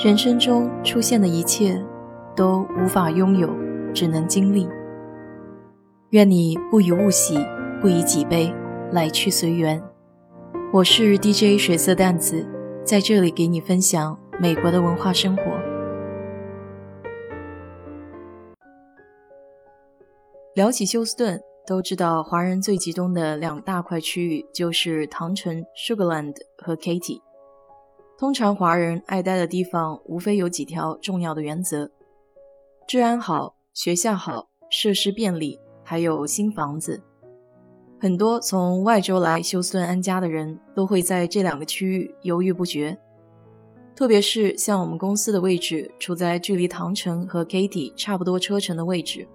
人生中出现的一切，都无法拥有，只能经历。愿你不以物喜，不以己悲，来去随缘。我是 DJ 水色淡子，在这里给你分享美国的文化生活。聊起休斯顿，都知道华人最集中的两大块区域就是唐城 （Sugarland） 和 Katy。通常华人爱待的地方，无非有几条重要的原则：治安好、学校好、设施便利，还有新房子。很多从外州来休斯顿安家的人都会在这两个区域犹豫不决。特别是像我们公司的位置处在距离唐城和 Katy 差不多车程的位置，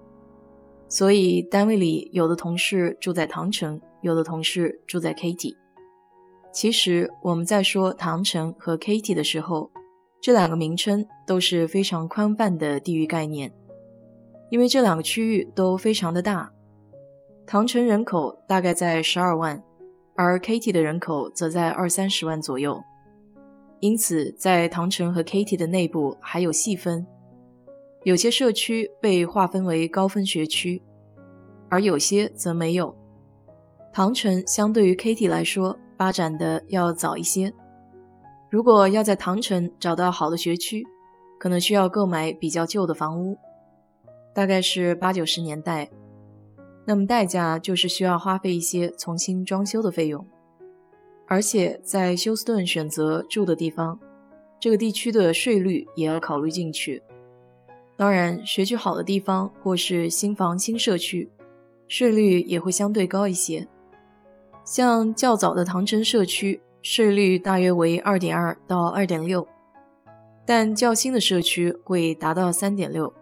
所以单位里有的同事住在唐城，有的同事住在 Katy。其实我们在说唐城和 Katy 的时候，这两个名称都是非常宽泛的地域概念，因为这两个区域都非常的大。唐城人口大概在十二万，而 Katy 的人口则在二三十万左右，因此在唐城和 Katy 的内部还有细分，有些社区被划分为高分学区，而有些则没有。唐城相对于 Katy 来说。发展的要早一些。如果要在唐城找到好的学区，可能需要购买比较旧的房屋，大概是八九十年代。那么代价就是需要花费一些重新装修的费用。而且在休斯顿选择住的地方，这个地区的税率也要考虑进去。当然，学区好的地方或是新房新社区，税率也会相对高一些。像较早的唐城社区，税率大约为二点二到二点六，但较新的社区会达到三点六。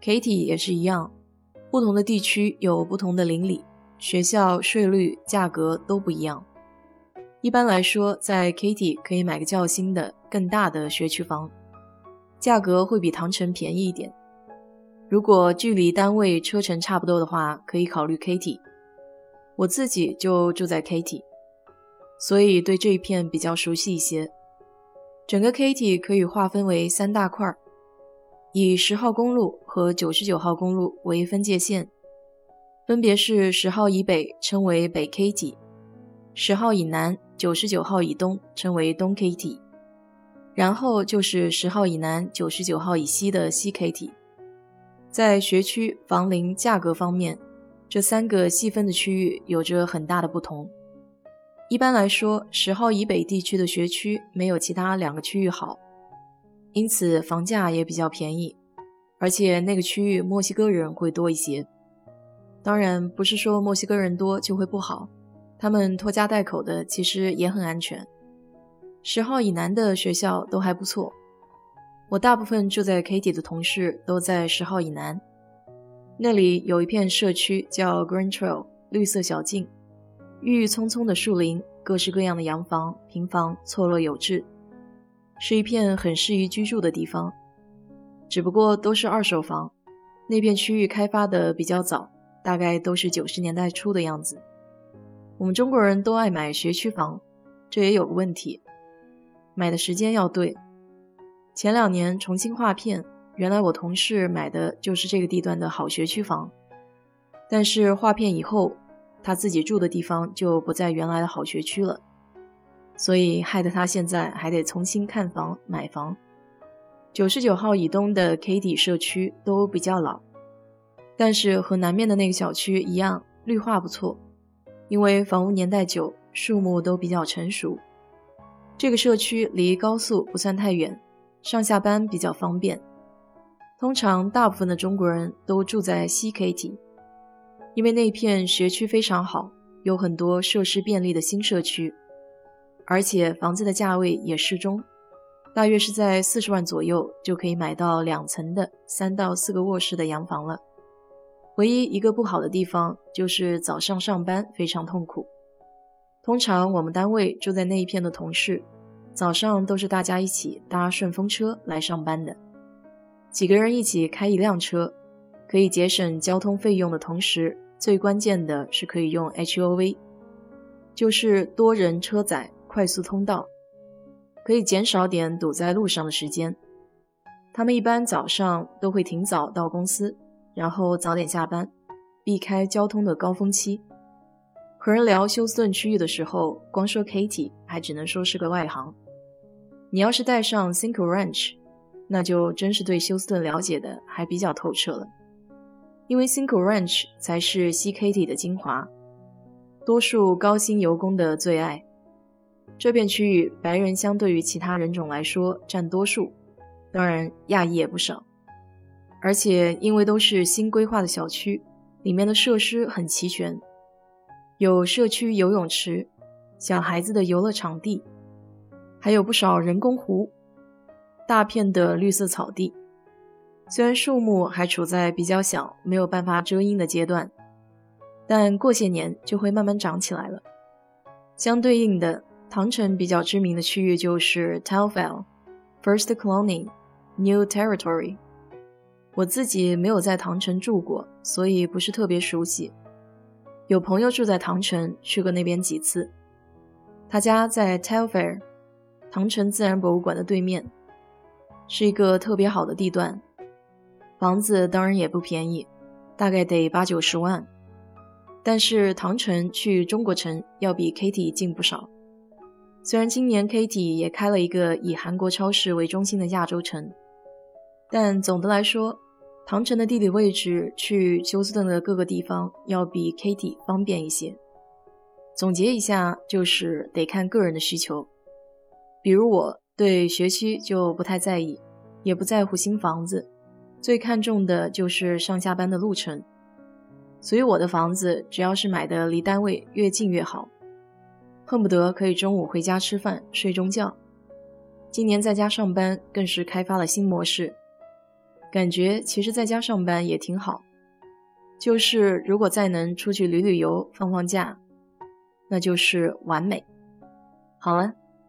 Katy 也是一样，不同的地区有不同的邻里，学校税率价格都不一样。一般来说，在 Katy 可以买个较新的、更大的学区房，价格会比唐城便宜一点。如果距离单位车程差不多的话，可以考虑 Katy。我自己就住在 Katy，所以对这一片比较熟悉一些。整个 Katy 可以划分为三大块，以十号公路和九十九号公路为分界线，分别是十号以北称为北 Katy，十号以南、九十九号以东称为东 Katy，然后就是十号以南、九十九号以西的西 Katy。在学区、房龄、价格方面。这三个细分的区域有着很大的不同。一般来说，十号以北地区的学区没有其他两个区域好，因此房价也比较便宜，而且那个区域墨西哥人会多一些。当然，不是说墨西哥人多就会不好，他们拖家带口的其实也很安全。十号以南的学校都还不错，我大部分住在 Katy 的同事都在十号以南。那里有一片社区叫 Green Trail 绿色小径，郁郁葱葱的树林，各式各样的洋房、平房错落有致，是一片很适宜居住的地方。只不过都是二手房，那片区域开发的比较早，大概都是九十年代初的样子。我们中国人都爱买学区房，这也有个问题，买的时间要对。前两年重新划片。原来我同事买的就是这个地段的好学区房，但是划片以后，他自己住的地方就不在原来的好学区了，所以害得他现在还得重新看房买房。九十九号以东的 K D 社区都比较老，但是和南面的那个小区一样，绿化不错，因为房屋年代久，树木都比较成熟。这个社区离高速不算太远，上下班比较方便。通常，大部分的中国人都住在西 Katy，因为那片学区非常好，有很多设施便利的新社区，而且房子的价位也适中，大约是在四十万左右就可以买到两层的三到四个卧室的洋房了。唯一一个不好的地方就是早上上班非常痛苦。通常我们单位住在那一片的同事，早上都是大家一起搭顺风车来上班的。几个人一起开一辆车，可以节省交通费用的同时，最关键的是可以用 HOV，就是多人车载快速通道。可以减少点堵在路上的时间。他们一般早上都会挺早到公司，然后早点下班，避开交通的高峰期。和人聊休斯顿区域的时候，光说 Katy 还只能说是个外行。你要是带上 Cinco Ranch，那就真是对休斯顿了解的还比较透彻了。因为 Cinco Ranch 才是西 Katy 的精华，多数高薪油工的最爱。这片区域白人相对于其他人种来说占多数，当然亚裔也不少。而且因为都是新规划的小区，里面的设施很齐全，有社区游泳池、小孩子的游乐场地，还有不少人工湖、大片的绿色草地。虽然树木还处在比较小、没有办法遮阴的阶段，但过些年就会慢慢长起来了。相对应的。唐城比较知名的区域就是 t a l f e l l First Colony、New Territory。我自己没有在唐城住过，所以不是特别熟悉。有朋友住在唐城，去过那边几次。他家在 t a l f e l l 唐城自然博物馆的对面，是一个特别好的地段。房子当然也不便宜，大概得八九十万。但是唐城去中国城要比 Katy 近不少。虽然今年 Katy 也开了一个以韩国超市为中心的亚洲城，但总的来说，唐城的地理位置去休斯顿的各个地方要比 Katy 方便一些。总结一下，就是得看个人的需求。比如我对学区就不太在意，也不在乎新房子，最看重的就是上下班的路程。所以我的房子只要是买的离单位越近越好。恨不得可以中午回家吃饭睡中觉。今年在家上班更是开发了新模式，感觉其实在家上班也挺好。就是如果再能出去旅旅游放放假，那就是完美。好了，